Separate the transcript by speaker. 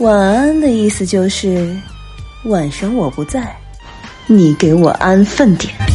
Speaker 1: 晚安的意思就是晚上我不在你给我安分点。